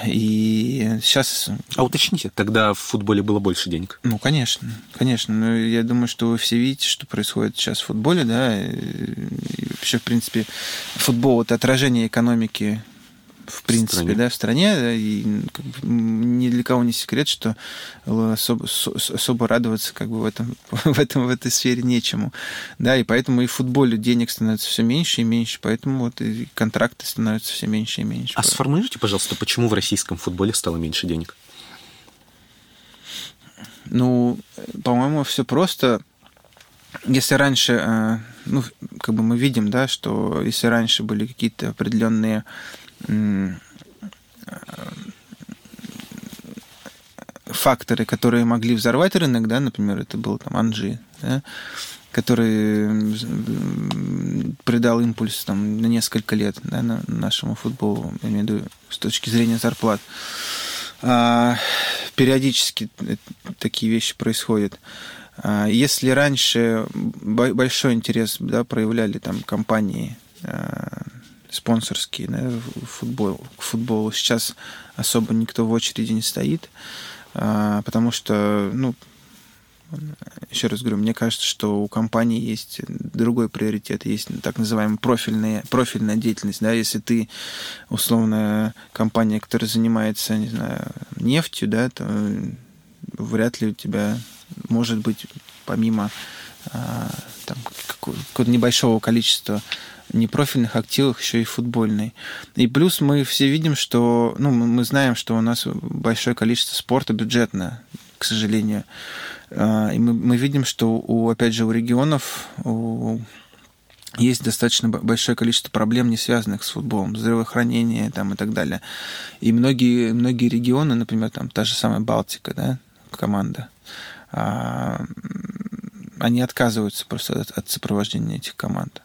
Speaker 3: И сейчас...
Speaker 2: А уточните, тогда в футболе было больше денег?
Speaker 3: Ну, конечно, конечно. Но я думаю, что вы все видите, что происходит сейчас в футболе, да, и вообще, в принципе, футбол — это отражение экономики в принципе,
Speaker 2: стране.
Speaker 3: да, в стране, да, и как бы, ни для кого не секрет, что особо, со- особо радоваться как бы в этом, в этом, в этой сфере нечему, да, и поэтому и в футболе денег становится все меньше и меньше, поэтому вот и контракты становятся все меньше и меньше.
Speaker 2: А сформулируйте, пожалуйста, почему в российском футболе стало меньше денег?
Speaker 3: Ну, по-моему, все просто. Если раньше, э, ну, как бы мы видим, да, что если раньше были какие-то определенные э, факторы, которые могли взорвать рынок, да, например, это был там Анжи, да, который придал импульс там на несколько лет да, на- нашему футболу, я имею в виду с точки зрения зарплат. А, периодически э, такие вещи происходят. А, Если раньше бо- большой интерес да, проявляли там компании а, спонсорские да, футбол, к футболу, сейчас особо никто в очереди не стоит, а, потому что, ну, еще раз говорю, мне кажется, что у компании есть другой приоритет, есть так называемая профильная, профильная деятельность. Да? Если ты, условно, компания, которая занимается, не знаю, нефтью, да, то вряд ли у тебя может быть помимо а, там, какого- какого-то небольшого количества непрофильных активов еще и футбольный. И плюс мы все видим, что, ну, мы знаем, что у нас большое количество спорта бюджетное, к сожалению. А, И мы, мы видим, что у, опять же, у регионов у- есть достаточно большое количество проблем, не связанных с футболом, здравоохранение там, и так далее. И многие, многие регионы, например, там та же самая Балтика, да, команда, а, они отказываются просто от, от сопровождения этих команд.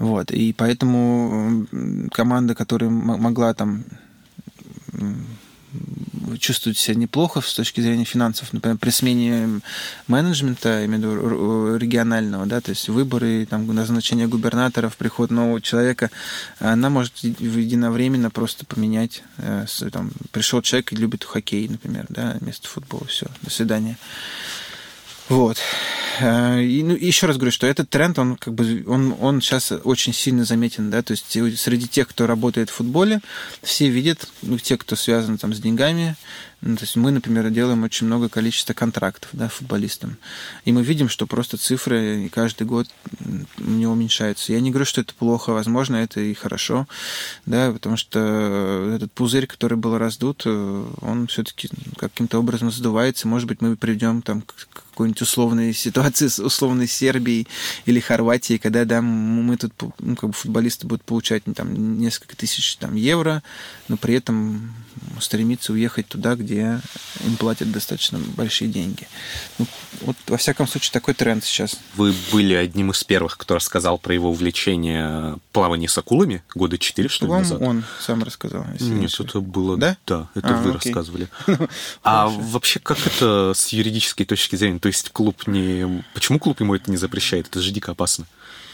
Speaker 3: Вот. И поэтому команда, которая могла там чувствовать себя неплохо с точки зрения финансов, например, при смене менеджмента, виду р- регионального, да, то есть выборы, там, назначение губернаторов, приход нового человека, она может единовременно просто поменять, э, там, пришел человек и любит хоккей, например, да, вместо футбола, все, до свидания. Вот. Э, И, ну, еще раз говорю, что этот тренд, он как бы, он, он сейчас очень сильно заметен, да, то есть среди тех, кто работает в футболе, все видят, ну, те, кто связан там с деньгами, ну, то есть мы, например, делаем очень много количества контрактов, да, футболистам, и мы видим, что просто цифры каждый год не уменьшаются. Я не говорю, что это плохо, возможно, это и хорошо, да, потому что этот пузырь, который был раздут, э, он все-таки каким-то образом сдувается, может быть, мы придем там к какой-нибудь условной ситуации с условной Сербией или Хорватией, когда да, мы тут, ну, как бы футболисты будут получать ну, там несколько тысяч там, евро, но при этом стремиться уехать туда, где им платят достаточно большие деньги. Ну, вот, во всяком случае, такой тренд сейчас.
Speaker 2: Вы были одним из первых, кто рассказал про его увлечение плаванием с акулами года 4, что ли, назад.
Speaker 3: он сам рассказал. не
Speaker 2: Нет,
Speaker 3: ошибаюсь.
Speaker 2: это было...
Speaker 3: Да?
Speaker 2: Да, это
Speaker 3: А,
Speaker 2: вы
Speaker 3: окей.
Speaker 2: рассказывали. А вообще, как это с юридической точки зрения? То есть клуб не... Почему клуб ему это не запрещает? Это же дико опасно.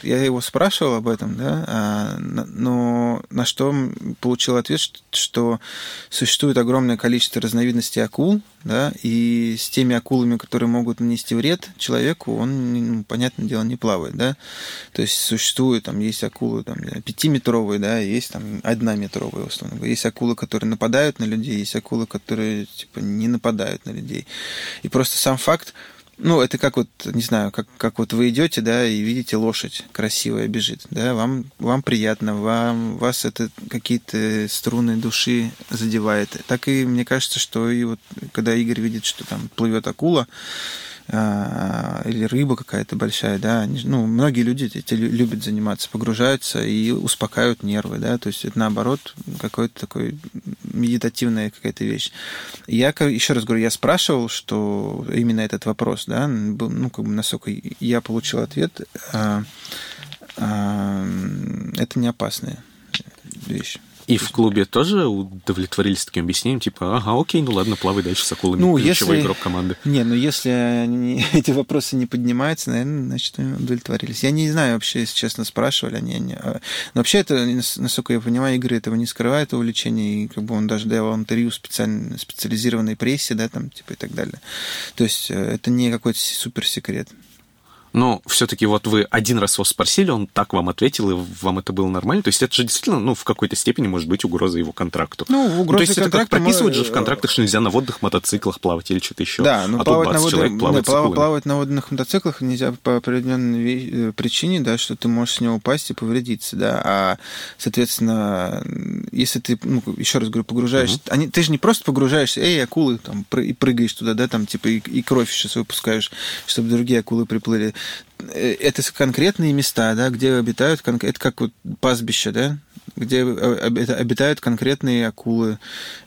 Speaker 3: Я его спрашивал об этом, да, а, но на что получил ответ, что существует огромное количество разновидностей акул, да, и с теми акулами, которые могут нанести вред человеку, он, ну, понятное дело, не плавает, да. То есть существует, там, есть акулы там, пятиметровые, да, есть там однометровые, условно говоря. Есть акулы, которые нападают на людей, есть акулы, которые, типа, не нападают на людей. И просто сам факт, ну, это как вот, не знаю, как, как вот вы идете, да, и видите лошадь красивая бежит, да, вам, вам приятно, вам, вас это какие-то струны души задевает. Так и мне кажется, что и вот, когда Игорь видит, что там плывет акула, или рыба какая-то большая, да, они, ну, многие люди эти лю- любят заниматься, погружаются и успокаивают нервы, да, то есть это наоборот какой-то такой медитативная какая-то вещь. Я еще раз говорю, я спрашивал, что именно этот вопрос, да, ну, как бы, насколько я получил ответ, а, а, это не опасная вещь.
Speaker 2: И в клубе тоже удовлетворились таким объяснением, типа, ага, окей, ну ладно, плавай дальше с акулами,
Speaker 3: Ну,
Speaker 2: ключевой
Speaker 3: если-
Speaker 2: игрок команды.
Speaker 3: Не, ну если они- эти вопросы не поднимаются, наверное, значит, удовлетворились. Я не знаю вообще, если честно, спрашивали они. они- а, Но вообще это, нас- насколько я понимаю, Игорь этого не скрывает, увлечение, и как бы он даже давал интервью специально, специализированной прессе, да, там, типа и так далее. То есть э, это не какой-то суперсекрет.
Speaker 2: Но все-таки вот вы один раз его спросили, он так вам ответил, и вам это было нормально. То есть это же действительно, ну, в какой-то степени может быть угроза его контракту.
Speaker 3: Ну, угроза
Speaker 2: то есть это как прописывают
Speaker 3: мы-
Speaker 2: же в контрактах, что нельзя на водных мотоциклах плавать или что-то еще.
Speaker 3: Да, но
Speaker 2: а
Speaker 3: плавать, на водных,
Speaker 2: плавает
Speaker 3: да, плав- плавать на водных мотоциклах нельзя по определенной э, причине, да, что ты можешь с него упасть и повредиться, да, а, соответственно, если ты, ну, еще раз говорю, погружаешься, они, ты же не просто погружаешься, эй, акулы, там, и прыгаешь туда, да, там, типа, и, и кровь сейчас выпускаешь, чтобы другие акулы приплыли. Э, Это конкретные места, да, где обитают, это как вот пастбище, да, где обит- обитают конкретные акулы,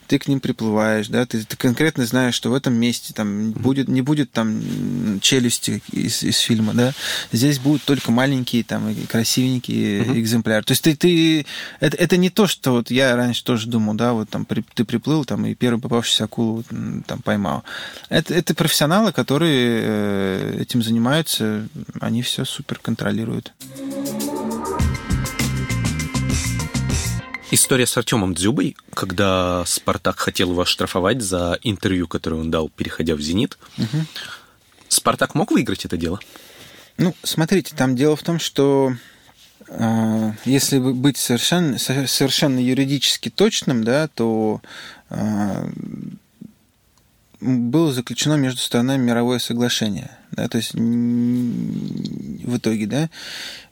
Speaker 3: ты к ним приплываешь, да, ты, ты конкретно знаешь, что в этом месте там будет, не будет там челюсти из, из фильма, да, здесь будут только маленькие там и красивенькие экземпляры. То есть ты, ты это, это не то, что вот я раньше тоже думал, да, вот там при- ты приплыл там и первую попавшуюся акулу вот, там поймал. Это, это профессионалы, которые э, этим занимаются, они все супер контролируют.
Speaker 2: История с Артемом Дзюбой, когда Спартак хотел его оштрафовать за интервью, которое он дал, переходя в «Зенит». Спартак мог выиграть это дело?
Speaker 3: Ну, смотрите, там дело в том, что э, если бы быть совершенно, со- совершенно юридически точным, да, то э, было заключено между сторонами мировое соглашение. Да, то есть в итоге, да,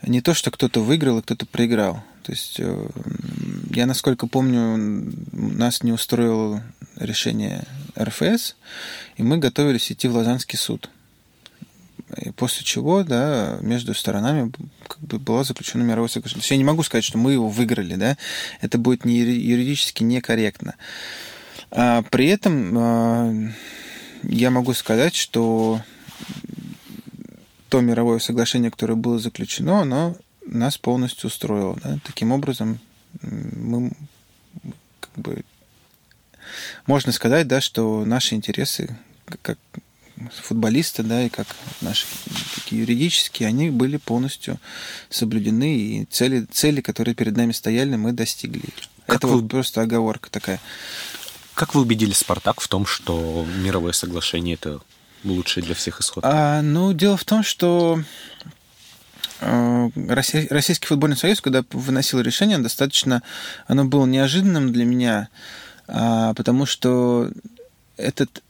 Speaker 3: не то, что кто-то выиграл, а кто-то проиграл. То есть э, я, насколько помню, нас не устроило решение РФС, и мы готовились идти в Лозаннский суд. И после чего, да, между сторонами как бы было заключено мировое соглашение. То есть я не могу сказать, что мы его выиграли, да, это будет не юри- юридически некорректно. А при этом а, я могу сказать, что то мировое соглашение, которое было заключено, оно нас полностью устроило. Да? Таким образом, мы как бы можно сказать, да, что наши интересы как- футболиста, да, и как наши такие юридические, они были полностью соблюдены, и цели, цели, которые перед нами стояли, мы достигли.
Speaker 2: Как
Speaker 3: Это
Speaker 2: вы-
Speaker 3: вот просто оговорка такая.
Speaker 2: Как вы убедили Спартак в том, что мировое соглашение это лучший для всех исход?
Speaker 3: А, ну, дело в том, что Российский футбольный союз, когда выносил решение, достаточно, оно было неожиданным для меня, а, потому что этот,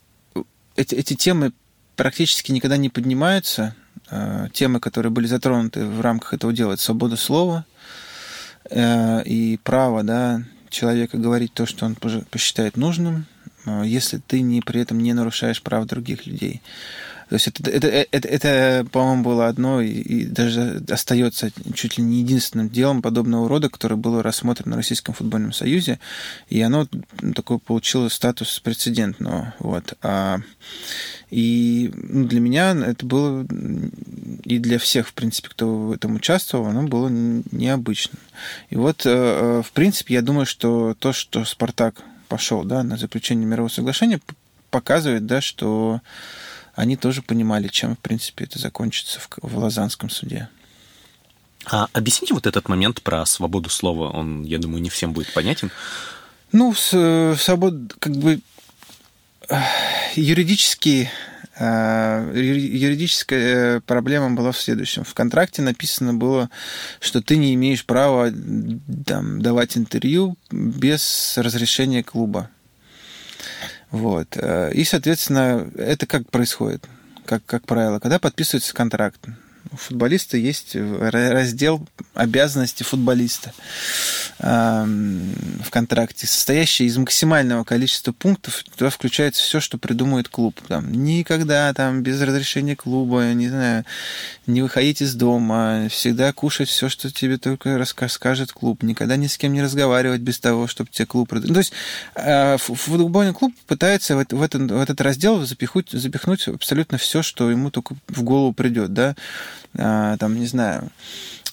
Speaker 3: эти, эти темы практически никогда не поднимаются. А, Темы, которые были затронуты в рамках этого дела, это свобода слова э, и право да, человека говорить то, что он посчитает нужным, э, если ты не, при этом не нарушаешь прав других людей. То есть это, это, это, это, по-моему, было одно и, и даже остается чуть ли не единственным делом подобного рода, которое было рассмотрено в Российском футбольном союзе, и оно такой получило статус прецедентного. Вот. А, и ну, для меня это было, и для всех, в принципе, кто в этом участвовал, оно было необычным. И вот, э, в принципе, я думаю, что то, что Спартак пошел да, на заключение мирового соглашения, показывает, да, что они тоже понимали, чем, в принципе, это закончится в, в Лозаннском суде.
Speaker 2: А объясните вот этот момент про свободу слова, он, я думаю, не всем будет понятен.
Speaker 3: Ну, свобода, как бы юридически юридическая проблема была в следующем. В контракте написано было, что ты не имеешь права там, давать интервью без разрешения клуба. Вот. И, соответственно, это как происходит? Как, как правило, когда подписывается контракт, у футболиста есть раздел обязанности футболиста в контракте, состоящий из максимального количества пунктов. Туда включается все, что придумает клуб. Там, никогда там без разрешения клуба, не знаю, не выходить из дома, всегда кушать все, что тебе только расскажет клуб, никогда ни с кем не разговаривать без того, чтобы тебе клуб... То есть футбольный клуб пытается в, этот, в этот раздел запихнуть, запихнуть абсолютно все, что ему только в голову придет, да, там, не знаю,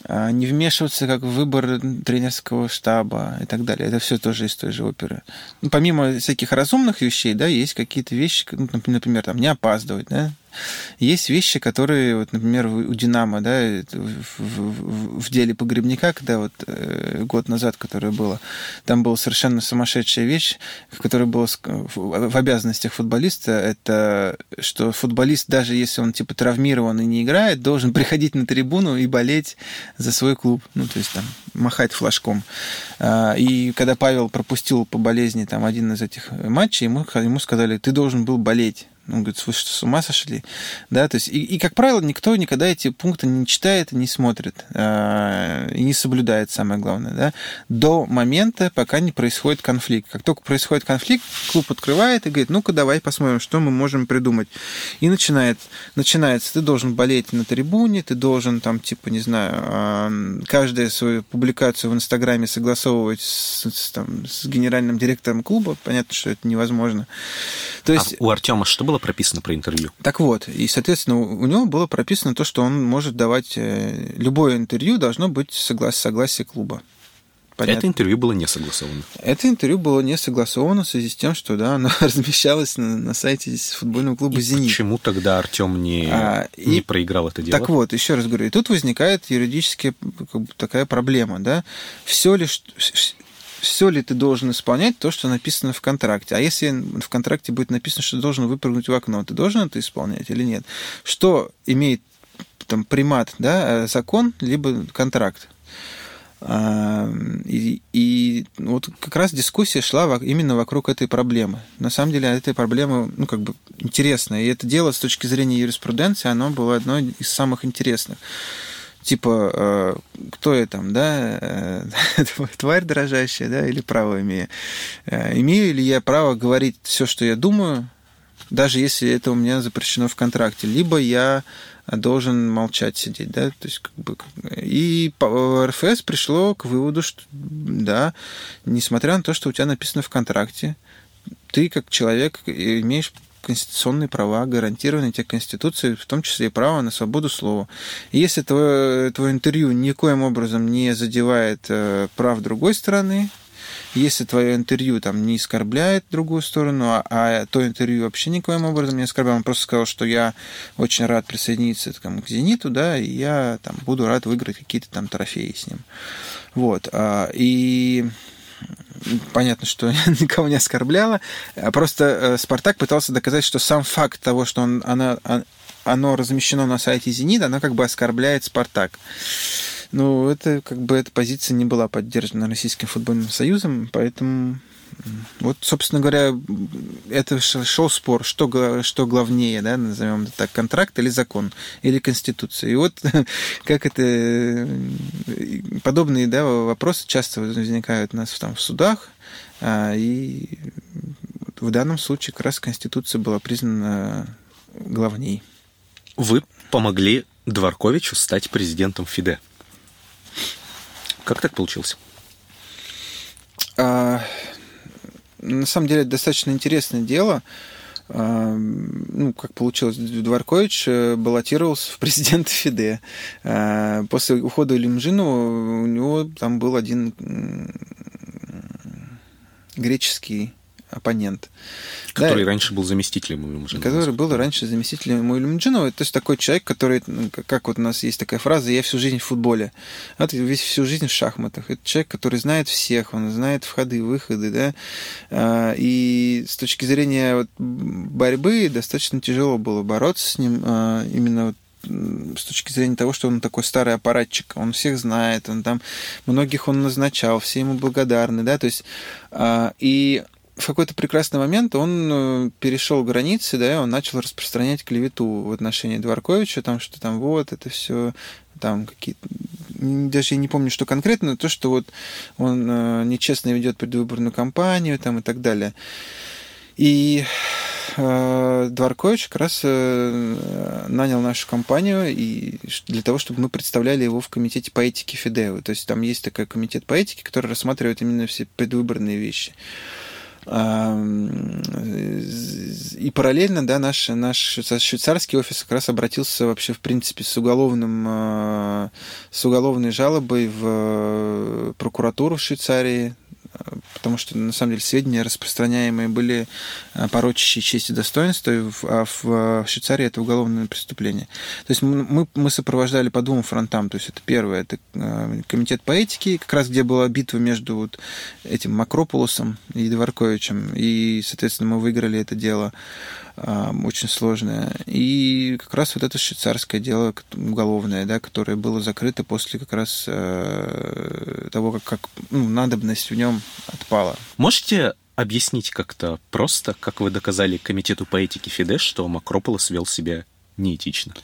Speaker 3: не вмешиваться как в выбор тренерского штаба и так далее. Это все тоже из той же оперы. Ну, помимо всяких разумных вещей, да, есть какие-то вещи, ну, например, там, не опаздывать, да, Есть вещи, которые, вот, например, у «Динамо», да, в, в, в деле погребника, когда вот э, год назад, которое было, там была совершенно сумасшедшая вещь, которая была в обязанностях футболиста, это что футболист, даже если он типа травмирован и не играет, должен приходить на трибуну и болеть за свой клуб. Ну, то есть там махать флажком. А, и когда Павел пропустил по болезни там один из этих матчей, ему, ему сказали, ты должен был болеть. Он говорит, вы что, с ума сошли? Да, то есть, и, и, как правило, никто никогда эти пункты не читает и не смотрит, э, и не соблюдает, самое главное, да, до момента, пока не происходит конфликт. Как только происходит конфликт, клуб открывает и говорит, ну-ка, давай посмотрим, что мы можем придумать. И начинает, начинается, ты должен болеть на трибуне, ты должен там, типа, не знаю, э, каждую свою публикацию в Инстаграме согласовывать с, с, там, с генеральным директором клуба. Понятно, что это невозможно.
Speaker 2: То есть... А у Артема что было было прописано про интервью?
Speaker 3: Так вот, и, соответственно, у него было прописано то, что он может давать... Э, любое интервью должно быть соглас... согласие клуба.
Speaker 2: Понятно. Это интервью было не согласовано.
Speaker 3: Это интервью было не согласовано в связи с тем, что да, оно размещалось на, на сайте футбольного клуба «Зенит».
Speaker 2: Почему тогда Артем не, а, не и, проиграл это дело?
Speaker 3: Так вот, еще раз говорю, и тут возникает юридически как бы, такая проблема, да, все ли, все ли ты должен исполнять то, что написано в контракте. А если в контракте будет написано, что ты должен выпрыгнуть в окно, ты должен это исполнять или нет? Что имеет там примат, да, закон, либо контракт? И, и вот как раз дискуссия шла именно вокруг этой проблемы. На самом деле, эта проблема, ну, как бы интересная. И это дело с точки зрения юриспруденции, оно было одной из самых интересных типа, э, кто я там, да, э, тварь дрожащая, да, или право имею. Э, имею ли я право говорить все, что я думаю, даже если это у меня запрещено в контракте, либо я должен молчать сидеть, да, то есть как бы и РФС пришло к выводу, что да, несмотря на то, что у тебя написано в контракте, ты как человек имеешь конституционные права, гарантированные тебе Конституцией, в том числе и право на свободу слова. И если твое, твое интервью никоим образом не задевает э, прав другой стороны, если твое интервью там не оскорбляет другую сторону, а, а то интервью вообще никоим образом не оскорбляет, он просто сказал, что я очень рад присоединиться там, к «Зениту», да, и я там буду рад выиграть какие-то там трофеи с ним. Вот. А, и понятно, что никого не оскорбляла. А просто э, Спартак пытался доказать, что сам факт того, что он, она, оно размещено на сайте «Зенит», оно как бы оскорбляет «Спартак». Ну, это как бы эта позиция не была поддержана Российским футбольным союзом, поэтому вот, собственно говоря, это шел спор, что, что главнее, да, назовем это так, контракт или закон, или конституция. И вот как это, подобные да, вопросы часто возникают у нас там в судах, а, и в данном случае как раз конституция была признана главней.
Speaker 2: Вы помогли Дворковичу стать президентом ФИДЕ. Как так получилось?
Speaker 3: А, на самом деле достаточно интересное дело. А, ну, как получилось, Дворкович э, баллотировался в президент ФИДЕ. А, после ухода Лимжинова у него там был один греческий оппонент.
Speaker 2: Который да, раньше был заместителем Илюмджинова.
Speaker 3: Который был раньше заместителем Илюмджинова. То есть такой человек, который, ну, как вот у нас есть такая фраза, я всю жизнь в футболе. Вот весь всю жизнь в шахматах. Это человек, который знает всех, он знает входы, выходы, да. А, и с точки зрения вот борьбы достаточно тяжело было бороться с ним а, именно вот с точки зрения того, что он такой старый аппаратчик, он всех знает, он там многих он назначал, все ему благодарны, да, то есть а, и в какой-то прекрасный момент он э, перешел границы, да, он начал распространять клевету в отношении Дворковича, там, что там вот это все, там какие-то даже я не помню, что конкретно, но то, что вот он э, нечестно ведет предвыборную кампанию там и так далее. И э, Дворкович как раз э, нанял нашу компанию и для того, чтобы мы представляли его в комитете по этике Фидео. То есть там есть такой комитет по этике, который рассматривает именно все предвыборные вещи. И параллельно, да, наш, наш швейцарский офис как раз обратился вообще, в принципе, с уголовным, а, с уголовной жалобой в прокуратуру Швейцарии потому что, на самом деле, сведения распространяемые были порочащие честь и достоинство, а в Швейцарии это уголовное преступление. То есть мы, мы сопровождали по двум фронтам. То есть это первое, это комитет по этике, как раз где была битва между вот этим Макрополосом и Дворковичем, и, соответственно, мы выиграли это дело очень сложное. И как раз вот это швейцарское дело уголовное, да, которое было закрыто после как раз того, как, как ну, надобность в нем отпала.
Speaker 2: Можете объяснить как-то просто, как вы доказали комитету по этике Фидеш, что Макрополос вел себя неэтично?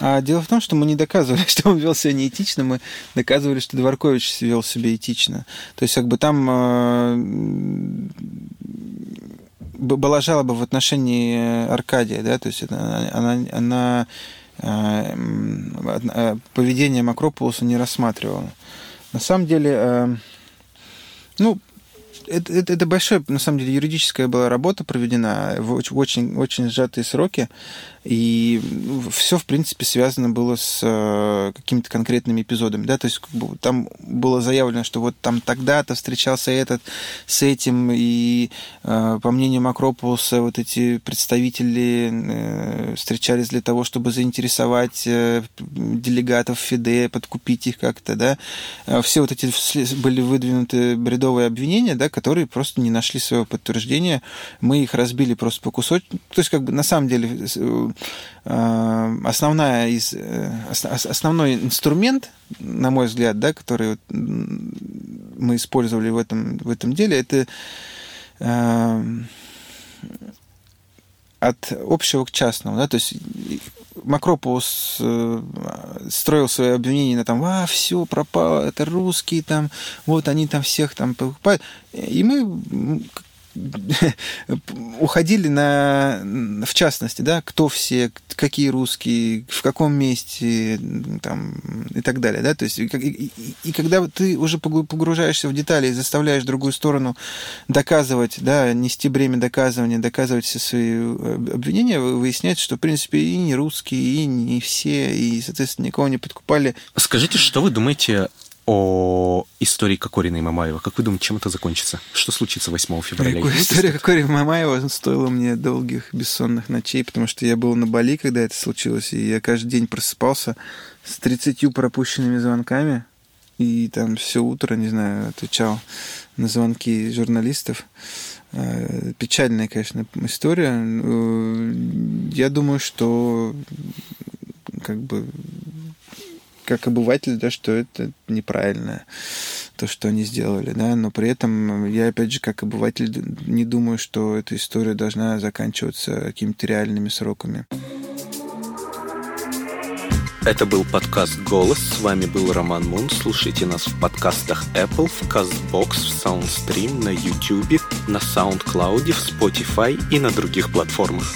Speaker 3: А дело в том, что мы не доказывали, что он вел себя неэтично, мы доказывали, что Дворкович вел себя этично. То есть, как бы там э, была жалоба в отношении Аркадия, да, то есть она, она, она э, э, поведение Макрополуса не рассматривала. На самом деле, ну, это, это, это большая, на самом деле, юридическая была работа проведена в очень, очень сжатые сроки. И все, в принципе, связано было с э, какими-то конкретными эпизодами. Да? То есть как бы, там было заявлено, что вот там тогда-то встречался этот с этим, и э, по мнению Макрополуса, вот эти представители э, встречались для того, чтобы заинтересовать делегатов ФИДЕ, подкупить их как-то. Да? Все вот эти были выдвинуты бредовые обвинения, да, которые просто не нашли своего подтверждения. Мы их разбили просто по кусочку. То есть, как бы на самом деле Э, основная из, э, основной инструмент, на мой взгляд, да, который мы использовали в этом, в этом деле, это э, от общего к частному. Да? То есть Макрополос строил свои обвинения на там, а, все, пропало, это русские там, вот они там всех там покупают. И мы уходили на, в частности, да, кто все, какие русские, в каком месте, там, и так далее, да, то есть, и, и, и когда ты уже погружаешься в детали и заставляешь другую сторону доказывать, да, нести бремя доказывания, доказывать все свои э, обвинения, выясняется, что, в принципе, и не русские, и не все, и, соответственно, никого не подкупали.
Speaker 2: Скажите, что вы думаете о истории Кокорина и Мамаева. Как вы думаете, чем это закончится? Что случится 8 февраля?
Speaker 3: История Кокорина и Мамаева стоила мне долгих бессонных ночей, потому что я был на Бали, когда это случилось, и я каждый день просыпался с 30 пропущенными звонками, и там все утро, не знаю, отвечал на звонки журналистов. Э, печальная, конечно, история. Э, я думаю, что как бы как обыватель, да, что это неправильно, то, что они сделали, да, но при этом я, опять же, как обыватель, не думаю, что эта история должна заканчиваться какими-то реальными сроками.
Speaker 2: Это был подкаст «Голос». С вами был Роман Мун. Слушайте нас в подкастах Apple, в CastBox, в SoundStream, на YouTube, на SoundCloud, в Spotify и на других платформах.